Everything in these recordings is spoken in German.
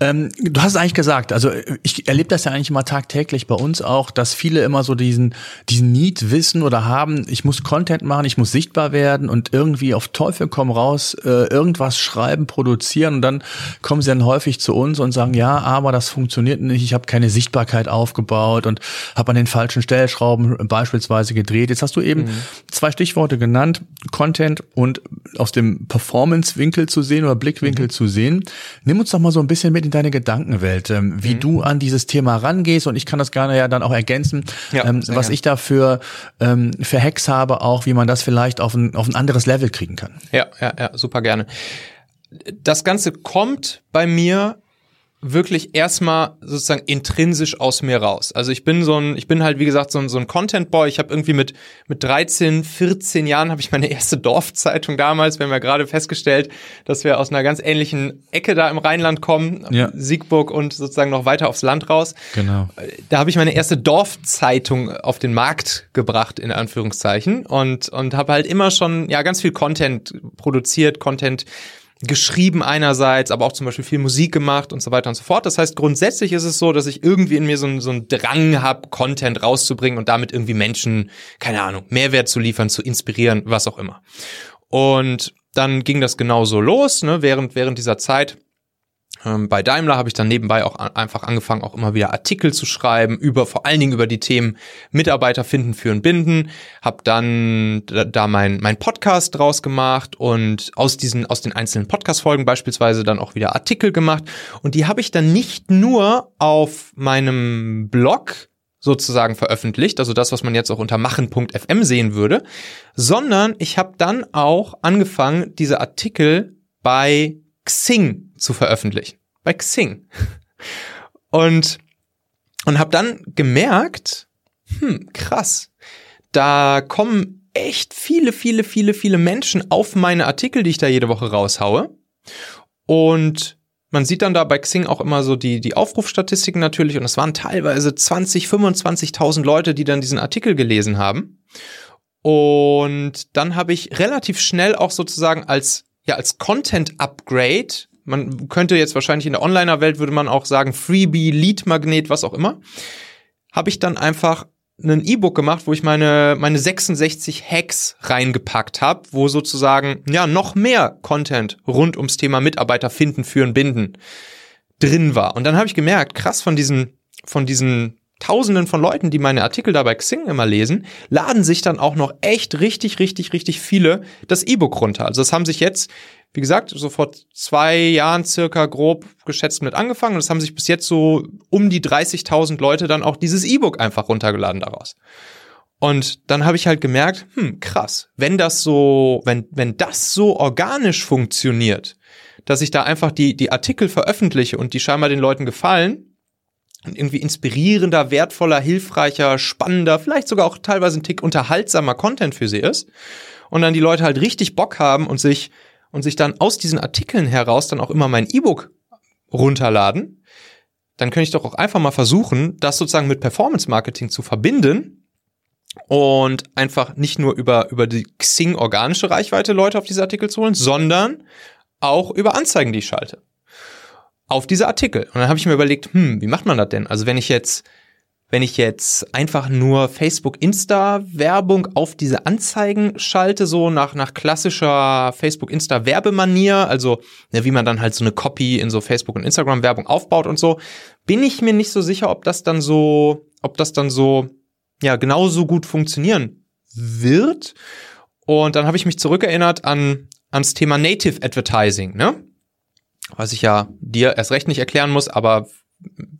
Ähm, du hast es eigentlich gesagt, also ich erlebe das ja eigentlich immer tagtäglich bei uns auch, dass viele immer so diesen, diesen Need wissen oder haben, ich muss Content machen, ich muss sichtbar werden und irgendwie auf Teufel komm raus, äh, irgendwas schreiben, produzieren und dann kommen sie dann häufig zu uns und sagen, ja, aber das funktioniert nicht, ich habe keine Sichtbarkeit aufgebaut und habe an den falschen Stellschrauben beispielsweise gedreht. Jetzt hast du eben mhm. zwei Stichworte genannt, Content und aus dem Performance-Winkel zu sehen oder Blickwinkel mhm. zu sehen. Nimm uns doch mal so ein bisschen mit in deine Gedankenwelt, ähm, wie mhm. du an dieses Thema rangehst und ich kann das gerne ja dann auch ergänzen, ja, ähm, was ich dafür ähm, für Hacks habe, auch wie man das vielleicht auf ein, auf ein anderes Level kriegen kann. Ja, ja, ja, super gerne. Das Ganze kommt bei mir wirklich erstmal sozusagen intrinsisch aus mir raus. Also ich bin so ein, ich bin halt wie gesagt so ein, so ein Content Boy. Ich habe irgendwie mit mit 13, 14 Jahren habe ich meine erste Dorfzeitung damals. Wir haben ja gerade festgestellt, dass wir aus einer ganz ähnlichen Ecke da im Rheinland kommen, ja. Siegburg und sozusagen noch weiter aufs Land raus. Genau. Da habe ich meine erste Dorfzeitung auf den Markt gebracht in Anführungszeichen und und habe halt immer schon ja ganz viel Content produziert, Content geschrieben einerseits, aber auch zum Beispiel viel Musik gemacht und so weiter und so fort. Das heißt, grundsätzlich ist es so, dass ich irgendwie in mir so, so einen Drang habe, Content rauszubringen und damit irgendwie Menschen, keine Ahnung, Mehrwert zu liefern, zu inspirieren, was auch immer. Und dann ging das genauso los, ne, während, während dieser Zeit bei Daimler habe ich dann nebenbei auch einfach angefangen, auch immer wieder Artikel zu schreiben, über vor allen Dingen über die Themen Mitarbeiter finden, führen, binden. Habe dann da mein, mein Podcast draus gemacht und aus diesen, aus den einzelnen Podcast-Folgen beispielsweise dann auch wieder Artikel gemacht. Und die habe ich dann nicht nur auf meinem Blog sozusagen veröffentlicht, also das, was man jetzt auch unter machen.fm sehen würde, sondern ich habe dann auch angefangen, diese Artikel bei Xing zu veröffentlichen. Bei Xing. Und, und habe dann gemerkt, hm, krass, da kommen echt viele, viele, viele, viele Menschen auf meine Artikel, die ich da jede Woche raushaue. Und man sieht dann da bei Xing auch immer so die, die Aufrufstatistiken natürlich. Und es waren teilweise 20, 25.000 Leute, die dann diesen Artikel gelesen haben. Und dann habe ich relativ schnell auch sozusagen als ja als Content Upgrade. Man könnte jetzt wahrscheinlich in der Onliner-Welt würde man auch sagen Freebie, Lead-Magnet, was auch immer. Habe ich dann einfach ein E-Book gemacht, wo ich meine meine 66 Hacks reingepackt habe, wo sozusagen ja noch mehr Content rund ums Thema Mitarbeiter finden, führen, binden drin war. Und dann habe ich gemerkt, krass von diesen von diesen Tausenden von Leuten, die meine Artikel da bei Xing immer lesen, laden sich dann auch noch echt richtig, richtig, richtig viele das E-Book runter. Also das haben sich jetzt, wie gesagt, so vor zwei Jahren circa grob geschätzt mit angefangen und es haben sich bis jetzt so um die 30.000 Leute dann auch dieses E-Book einfach runtergeladen daraus. Und dann habe ich halt gemerkt, hm, krass, wenn das so, wenn, wenn das so organisch funktioniert, dass ich da einfach die, die Artikel veröffentliche und die scheinbar den Leuten gefallen, irgendwie inspirierender, wertvoller, hilfreicher, spannender, vielleicht sogar auch teilweise ein Tick unterhaltsamer Content für sie ist. Und dann die Leute halt richtig Bock haben und sich und sich dann aus diesen Artikeln heraus dann auch immer mein E-Book runterladen, dann könnte ich doch auch einfach mal versuchen, das sozusagen mit Performance Marketing zu verbinden und einfach nicht nur über über die Xing organische Reichweite Leute auf diese Artikel zu holen, sondern auch über Anzeigen, die ich schalte auf diese Artikel. Und dann habe ich mir überlegt, hm, wie macht man das denn? Also wenn ich jetzt, wenn ich jetzt einfach nur Facebook, Insta Werbung auf diese Anzeigen schalte, so nach, nach klassischer Facebook, Insta Werbemanier, also ne, wie man dann halt so eine Copy in so Facebook und Instagram Werbung aufbaut und so, bin ich mir nicht so sicher, ob das dann so, ob das dann so, ja, genauso gut funktionieren wird. Und dann habe ich mich zurückerinnert an, ans Thema Native Advertising, ne? Was ich ja dir erst recht nicht erklären muss, aber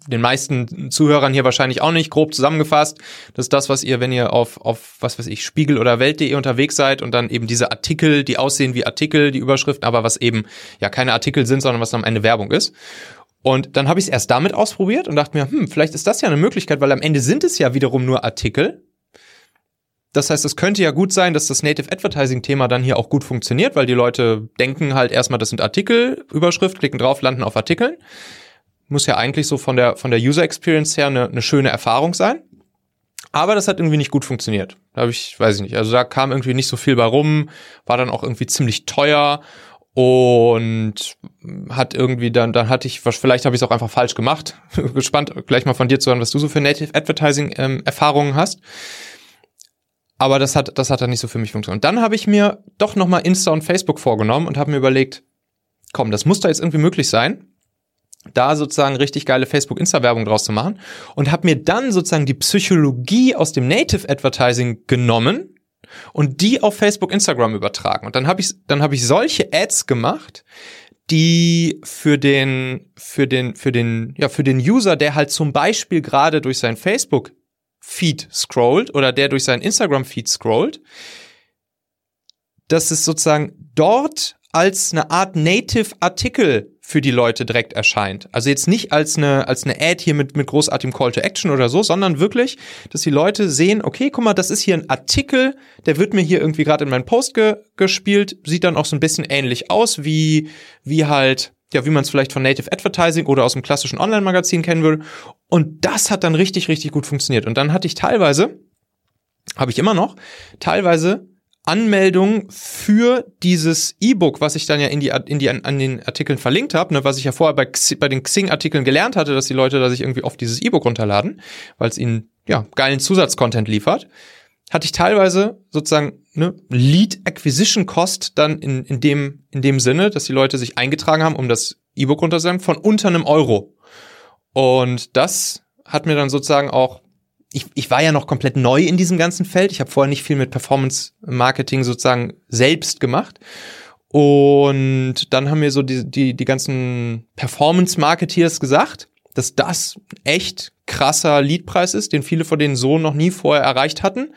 den meisten Zuhörern hier wahrscheinlich auch nicht, grob zusammengefasst. Das ist das, was ihr, wenn ihr auf, auf was weiß ich, Spiegel oder Welt.de unterwegs seid und dann eben diese Artikel, die aussehen wie Artikel, die Überschriften, aber was eben ja keine Artikel sind, sondern was am Ende Werbung ist. Und dann habe ich es erst damit ausprobiert und dachte mir, hm, vielleicht ist das ja eine Möglichkeit, weil am Ende sind es ja wiederum nur Artikel. Das heißt, es könnte ja gut sein, dass das Native Advertising Thema dann hier auch gut funktioniert, weil die Leute denken halt erstmal, das sind Artikel, Überschrift, klicken drauf, landen auf Artikeln. Muss ja eigentlich so von der, von der User Experience her eine, eine schöne Erfahrung sein. Aber das hat irgendwie nicht gut funktioniert. Da habe ich, weiß ich nicht, also da kam irgendwie nicht so viel bei rum, war dann auch irgendwie ziemlich teuer und hat irgendwie dann, dann hatte ich, vielleicht habe ich es auch einfach falsch gemacht. Gespannt, gleich mal von dir zu hören, was du so für Native Advertising ähm, Erfahrungen hast. Aber das hat, das hat dann nicht so für mich funktioniert. Und dann habe ich mir doch nochmal Insta und Facebook vorgenommen und habe mir überlegt, komm, das muss da jetzt irgendwie möglich sein, da sozusagen richtig geile Facebook-Insta-Werbung draus zu machen und habe mir dann sozusagen die Psychologie aus dem Native Advertising genommen und die auf Facebook, Instagram übertragen. Und dann habe ich, dann habe ich solche Ads gemacht, die für den, für den, für den, ja, für den User, der halt zum Beispiel gerade durch sein Facebook Feed scrollt oder der durch sein Instagram Feed scrollt, dass es sozusagen dort als eine Art Native Artikel für die Leute direkt erscheint. Also jetzt nicht als eine, als eine Ad hier mit, mit großartigem Call to Action oder so, sondern wirklich, dass die Leute sehen, okay, guck mal, das ist hier ein Artikel, der wird mir hier irgendwie gerade in meinen Post ge gespielt, sieht dann auch so ein bisschen ähnlich aus, wie, wie halt, ja, wie man es vielleicht von Native Advertising oder aus dem klassischen Online-Magazin kennen würde. Und das hat dann richtig, richtig gut funktioniert. Und dann hatte ich teilweise, habe ich immer noch, teilweise Anmeldung für dieses E-Book, was ich dann ja in die, in die an, den Artikeln verlinkt habe, ne, was ich ja vorher bei, bei den Xing-Artikeln gelernt hatte, dass die Leute da sich irgendwie oft dieses E-Book runterladen, weil es ihnen ja geilen Zusatzcontent liefert, hatte ich teilweise sozusagen ne, Lead Acquisition Cost dann in, in dem in dem Sinne, dass die Leute sich eingetragen haben, um das E-Book runterzuladen, von unter einem Euro. Und das hat mir dann sozusagen auch ich, ich war ja noch komplett neu in diesem ganzen Feld. Ich habe vorher nicht viel mit Performance Marketing sozusagen selbst gemacht. Und dann haben mir so die, die, die ganzen Performance Marketeers gesagt, dass das echt krasser Leadpreis ist, den viele von denen so noch nie vorher erreicht hatten.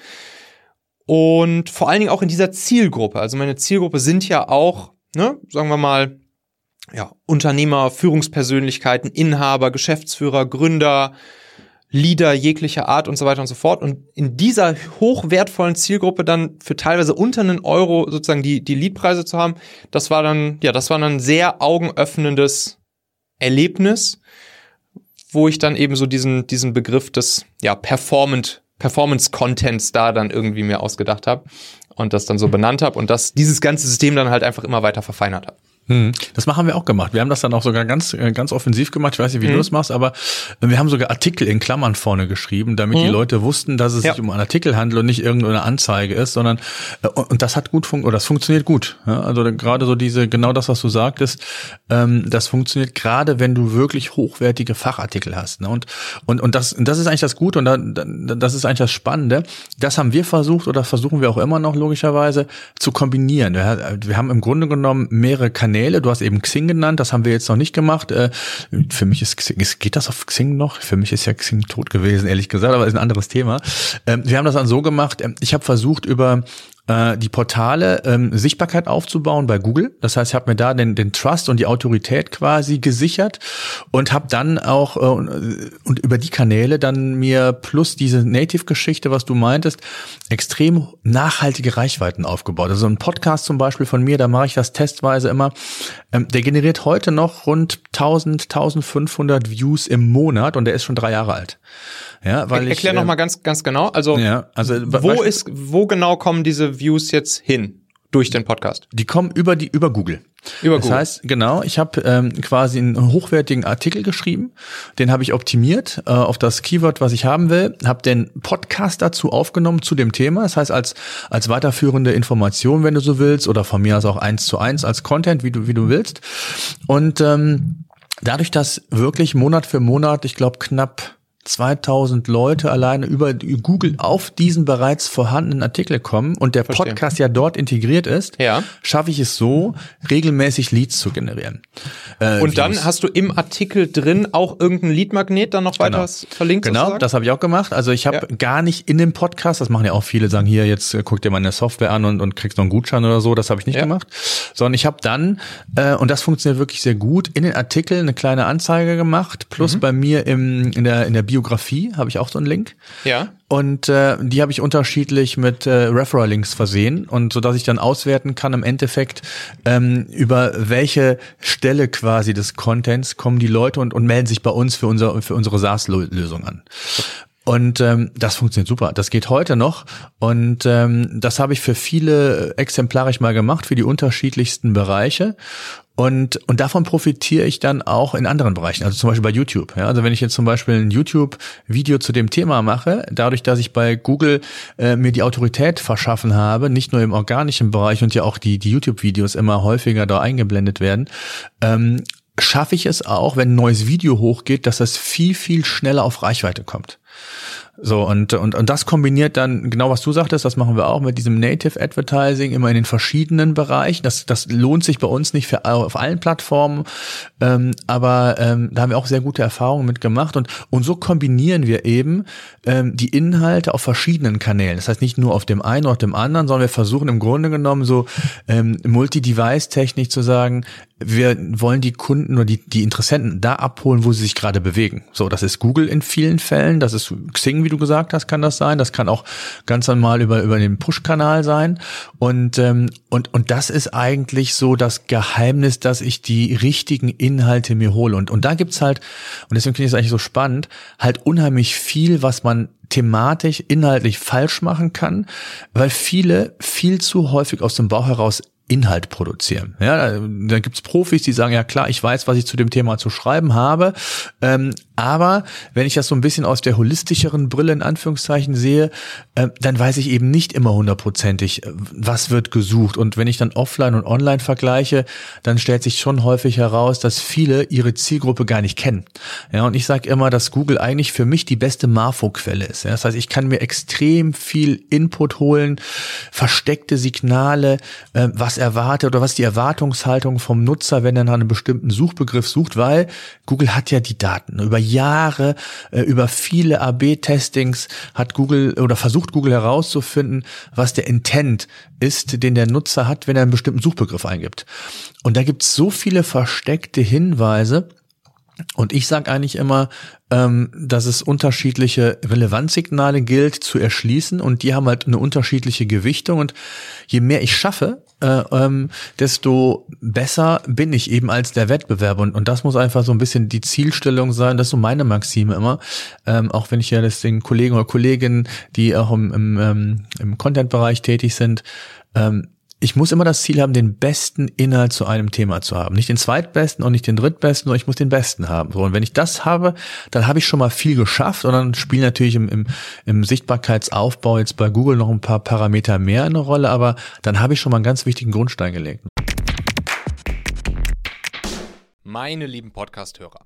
Und vor allen Dingen auch in dieser Zielgruppe. Also meine Zielgruppe sind ja auch, ne, sagen wir mal, ja, Unternehmer, Führungspersönlichkeiten, Inhaber, Geschäftsführer, Gründer, Leader jeglicher Art und so weiter und so fort. Und in dieser hochwertvollen Zielgruppe dann für teilweise unter einen Euro sozusagen die, die Leadpreise zu haben, das war dann, ja, das war dann ein sehr augenöffnendes Erlebnis, wo ich dann eben so diesen, diesen Begriff des, ja, Performant, Performance Contents da dann irgendwie mir ausgedacht habe und das dann so benannt habe und das, dieses ganze System dann halt einfach immer weiter verfeinert habe. Hm. Das machen wir auch gemacht. Wir haben das dann auch sogar ganz, äh, ganz offensiv gemacht. Ich weiß nicht, wie hm. du das machst, aber wir haben sogar Artikel in Klammern vorne geschrieben, damit hm. die Leute wussten, dass es ja. sich um einen Artikel handelt und nicht irgendeine Anzeige ist, sondern äh, und das hat gut funktioniert, oder das funktioniert gut. Also gerade so diese, genau das, was du sagtest, ähm, das funktioniert gerade, wenn du wirklich hochwertige Fachartikel hast. Ne? Und und und das, das ist eigentlich das Gute und da, das ist eigentlich das Spannende. Das haben wir versucht oder versuchen wir auch immer noch logischerweise zu kombinieren. Wir haben im Grunde genommen mehrere Kanäle Kanäle. Du hast eben Xing genannt, das haben wir jetzt noch nicht gemacht. Äh, für mich ist Xing, geht das auf Xing noch? Für mich ist ja Xing tot gewesen, ehrlich gesagt, aber ist ein anderes Thema. Ähm, wir haben das dann so gemacht, ähm, ich habe versucht, über äh, die Portale ähm, Sichtbarkeit aufzubauen bei Google. Das heißt, ich habe mir da den, den Trust und die Autorität quasi gesichert und habe dann auch äh, und über die Kanäle dann mir plus diese Native-Geschichte, was du meintest, extrem nachhaltige Reichweiten aufgebaut. Also ein Podcast zum Beispiel von mir, da mache ich das testweise immer. Ähm, der generiert heute noch rund 1000, 1500 Views im Monat und der ist schon drei Jahre alt. Ja, weil Erklär ich, noch äh, mal ganz, ganz genau. Also, ja, also wo ist, wo genau kommen diese Views jetzt hin durch den Podcast? Die kommen über die über Google. Über Google. Das heißt, genau, ich habe ähm, quasi einen hochwertigen Artikel geschrieben, den habe ich optimiert äh, auf das Keyword, was ich haben will, habe den Podcast dazu aufgenommen zu dem Thema, das heißt als als weiterführende Information, wenn du so willst, oder von mir aus auch eins zu eins als Content, wie du wie du willst. Und ähm, dadurch, dass wirklich Monat für Monat, ich glaube knapp 2000 Leute alleine über Google auf diesen bereits vorhandenen Artikel kommen und der Verstehen. Podcast ja dort integriert ist, ja. schaffe ich es so, regelmäßig Leads zu generieren. Äh, und dann hast du im Artikel drin auch irgendein Leadmagnet dann noch weiter genau. verlinkt? Genau, sozusagen? das habe ich auch gemacht. Also ich habe ja. gar nicht in dem Podcast, das machen ja auch viele, sagen hier, jetzt äh, guck dir meine Software an und, und kriegst noch einen Gutschein oder so, das habe ich nicht ja. gemacht. Sondern ich habe dann, äh, und das funktioniert wirklich sehr gut, in den Artikel eine kleine Anzeige gemacht, plus mhm. bei mir im, in der, in der Bio Biografie habe ich auch so einen Link. Ja. Und äh, die habe ich unterschiedlich mit äh, Referral-Links versehen und so dass ich dann auswerten kann im Endeffekt ähm, über welche Stelle quasi des Contents kommen die Leute und, und melden sich bei uns für unser für unsere SaaS-Lösung an. Und ähm, das funktioniert super. Das geht heute noch. Und ähm, das habe ich für viele exemplarisch mal gemacht, für die unterschiedlichsten Bereiche. Und, und davon profitiere ich dann auch in anderen Bereichen, also zum Beispiel bei YouTube. Ja, also wenn ich jetzt zum Beispiel ein YouTube-Video zu dem Thema mache, dadurch, dass ich bei Google äh, mir die Autorität verschaffen habe, nicht nur im organischen Bereich und ja auch die, die YouTube-Videos immer häufiger da eingeblendet werden, ähm, schaffe ich es auch, wenn ein neues Video hochgeht, dass das viel, viel schneller auf Reichweite kommt. So, und, und, und das kombiniert dann, genau was du sagtest, das machen wir auch mit diesem Native Advertising immer in den verschiedenen Bereichen. Das, das lohnt sich bei uns nicht für, auf allen Plattformen, ähm, aber ähm, da haben wir auch sehr gute Erfahrungen mit gemacht. Und, und so kombinieren wir eben ähm, die Inhalte auf verschiedenen Kanälen. Das heißt nicht nur auf dem einen oder dem anderen, sondern wir versuchen im Grunde genommen so ähm, Multi-Device-Technik zu sagen, wir wollen die Kunden oder die, die Interessenten da abholen, wo sie sich gerade bewegen. So, das ist Google in vielen Fällen, das ist Xing, wie du gesagt hast, kann das sein. Das kann auch ganz normal über, über den Push-Kanal sein. Und, ähm, und, und das ist eigentlich so das Geheimnis, dass ich die richtigen Inhalte mir hole. Und, und da gibt's halt, und deswegen finde ich es eigentlich so spannend, halt unheimlich viel, was man thematisch, inhaltlich falsch machen kann, weil viele viel zu häufig aus dem Bauch heraus Inhalt produzieren. Ja, da gibt's Profis, die sagen, ja klar, ich weiß, was ich zu dem Thema zu schreiben habe, ähm, aber wenn ich das so ein bisschen aus der holistischeren Brille in Anführungszeichen sehe, äh, dann weiß ich eben nicht immer hundertprozentig, äh, was wird gesucht. Und wenn ich dann offline und online vergleiche, dann stellt sich schon häufig heraus, dass viele ihre Zielgruppe gar nicht kennen. Ja, und ich sage immer, dass Google eigentlich für mich die beste Marfo-Quelle ist. Das heißt, ich kann mir extrem viel Input holen, versteckte Signale, äh, was erwartet oder was die Erwartungshaltung vom Nutzer, wenn er nach einem bestimmten Suchbegriff sucht, weil Google hat ja die Daten über Jahre, äh, über viele AB-Testings hat Google oder versucht Google herauszufinden, was der Intent ist, den der Nutzer hat, wenn er einen bestimmten Suchbegriff eingibt. Und da gibt es so viele versteckte Hinweise, und ich sage eigentlich immer, ähm, dass es unterschiedliche Relevanzsignale gilt zu erschließen. Und die haben halt eine unterschiedliche Gewichtung. Und je mehr ich schaffe, äh, ähm, desto besser bin ich eben als der Wettbewerber und, und das muss einfach so ein bisschen die Zielstellung sein, das ist so meine Maxime immer, ähm, auch wenn ich ja das den Kollegen oder Kolleginnen, die auch im, im, ähm, im Content-Bereich tätig sind, ähm, ich muss immer das Ziel haben, den besten Inhalt zu einem Thema zu haben. Nicht den zweitbesten und nicht den drittbesten, sondern ich muss den besten haben. Und wenn ich das habe, dann habe ich schon mal viel geschafft und dann spielen natürlich im, im, im Sichtbarkeitsaufbau jetzt bei Google noch ein paar Parameter mehr eine Rolle, aber dann habe ich schon mal einen ganz wichtigen Grundstein gelegt. Meine lieben Podcast-Hörer.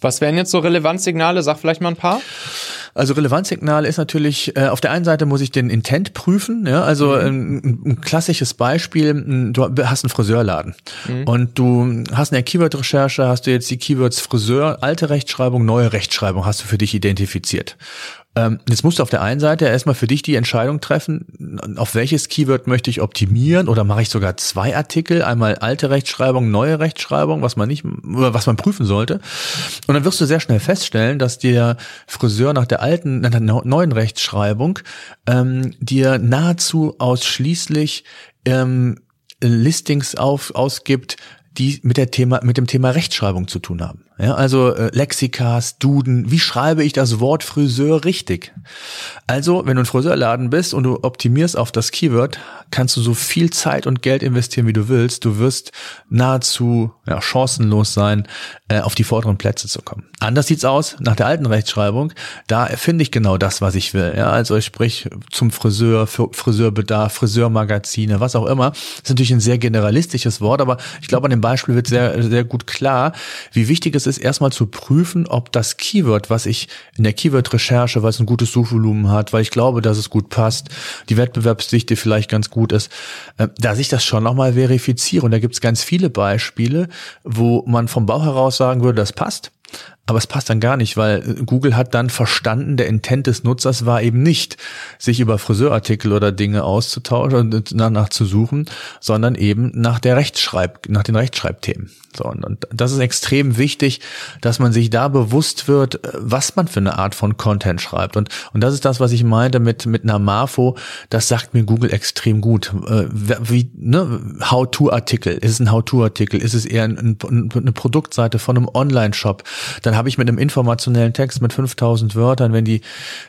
Was wären jetzt so Relevanzsignale? Sag vielleicht mal ein paar. Also Relevanzsignal ist natürlich, äh, auf der einen Seite muss ich den Intent prüfen, ja, also mhm. ein, ein, klassisches Beispiel, du hast einen Friseurladen mhm. und du hast eine Keyword-Recherche, hast du jetzt die Keywords Friseur, alte Rechtschreibung, neue Rechtschreibung hast du für dich identifiziert. Ähm, jetzt musst du auf der einen Seite erstmal für dich die Entscheidung treffen, auf welches Keyword möchte ich optimieren oder mache ich sogar zwei Artikel, einmal alte Rechtschreibung, neue Rechtschreibung, was man nicht, was man prüfen sollte. Und dann wirst du sehr schnell feststellen, dass der Friseur nach der alten, nach der neuen Rechtschreibung ähm, dir nahezu ausschließlich ähm, Listings auf, ausgibt, die mit der Thema, mit dem Thema Rechtschreibung zu tun haben. Ja, also äh, Lexikas, Duden, wie schreibe ich das Wort Friseur richtig? Also, wenn du ein Friseurladen bist und du optimierst auf das Keyword, kannst du so viel Zeit und Geld investieren, wie du willst. Du wirst nahezu ja, chancenlos sein, äh, auf die vorderen Plätze zu kommen. Anders sieht's aus nach der alten Rechtschreibung. Da finde ich genau das, was ich will. Ja, also ich sprich zum Friseur, Friseurbedarf, Friseurmagazine, was auch immer. Das ist natürlich ein sehr generalistisches Wort, aber ich glaube, an dem Beispiel wird sehr, sehr gut klar, wie wichtig es ist, erstmal zu prüfen, ob das Keyword, was ich in der Keyword-Recherche, weil es ein gutes Suchvolumen hat, weil ich glaube, dass es gut passt, die Wettbewerbsdichte vielleicht ganz gut ist, äh, dass ich das schon nochmal verifiziere. Und da gibt es ganz viele Beispiele, wo man vom Bauch heraus sagen würde, das passt. Aber es passt dann gar nicht, weil Google hat dann verstanden, der Intent des Nutzers war eben nicht, sich über Friseurartikel oder Dinge auszutauschen und danach zu suchen, sondern eben nach der Rechtschreib, nach den Rechtschreibthemen. So, und, und das ist extrem wichtig, dass man sich da bewusst wird, was man für eine Art von Content schreibt. Und, und das ist das, was ich meinte mit, mit einer Marfo. Das sagt mir Google extrem gut. Äh, wie, ne, How-to-Artikel. Ist es ein How-to-Artikel? Ist es eher ein, ein, eine Produktseite von einem Online-Shop? Dann habe ich mit einem informationellen Text mit 5000 Wörtern, wenn die,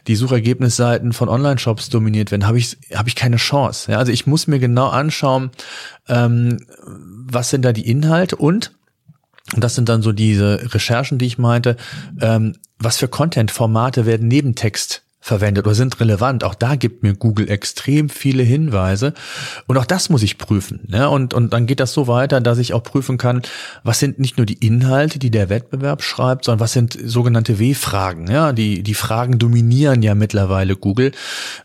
die Suchergebnisseiten von Online-Shops dominiert werden, habe ich, habe ich keine Chance. Ja, also ich muss mir genau anschauen, ähm, was sind da die Inhalte und und das sind dann so diese Recherchen, die ich meinte. Ähm, was für Content-Formate werden neben Text verwendet oder sind relevant. Auch da gibt mir Google extrem viele Hinweise und auch das muss ich prüfen. Ne? Und, und dann geht das so weiter, dass ich auch prüfen kann, was sind nicht nur die Inhalte, die der Wettbewerb schreibt, sondern was sind sogenannte W-Fragen. Ja? Die, die Fragen dominieren ja mittlerweile Google.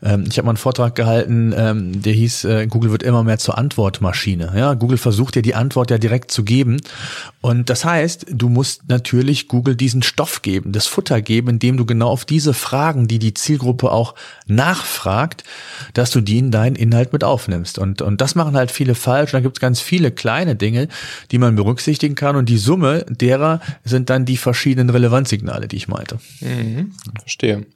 Ähm, ich habe mal einen Vortrag gehalten, ähm, der hieß, äh, Google wird immer mehr zur Antwortmaschine. Ja? Google versucht ja die Antwort ja direkt zu geben. Und das heißt, du musst natürlich Google diesen Stoff geben, das Futter geben, indem du genau auf diese Fragen, die die Zielgruppe auch nachfragt, dass du die in deinen Inhalt mit aufnimmst. Und, und das machen halt viele falsch. Und da gibt es ganz viele kleine Dinge, die man berücksichtigen kann. Und die Summe derer sind dann die verschiedenen Relevanzsignale, die ich meinte. Mhm, verstehe.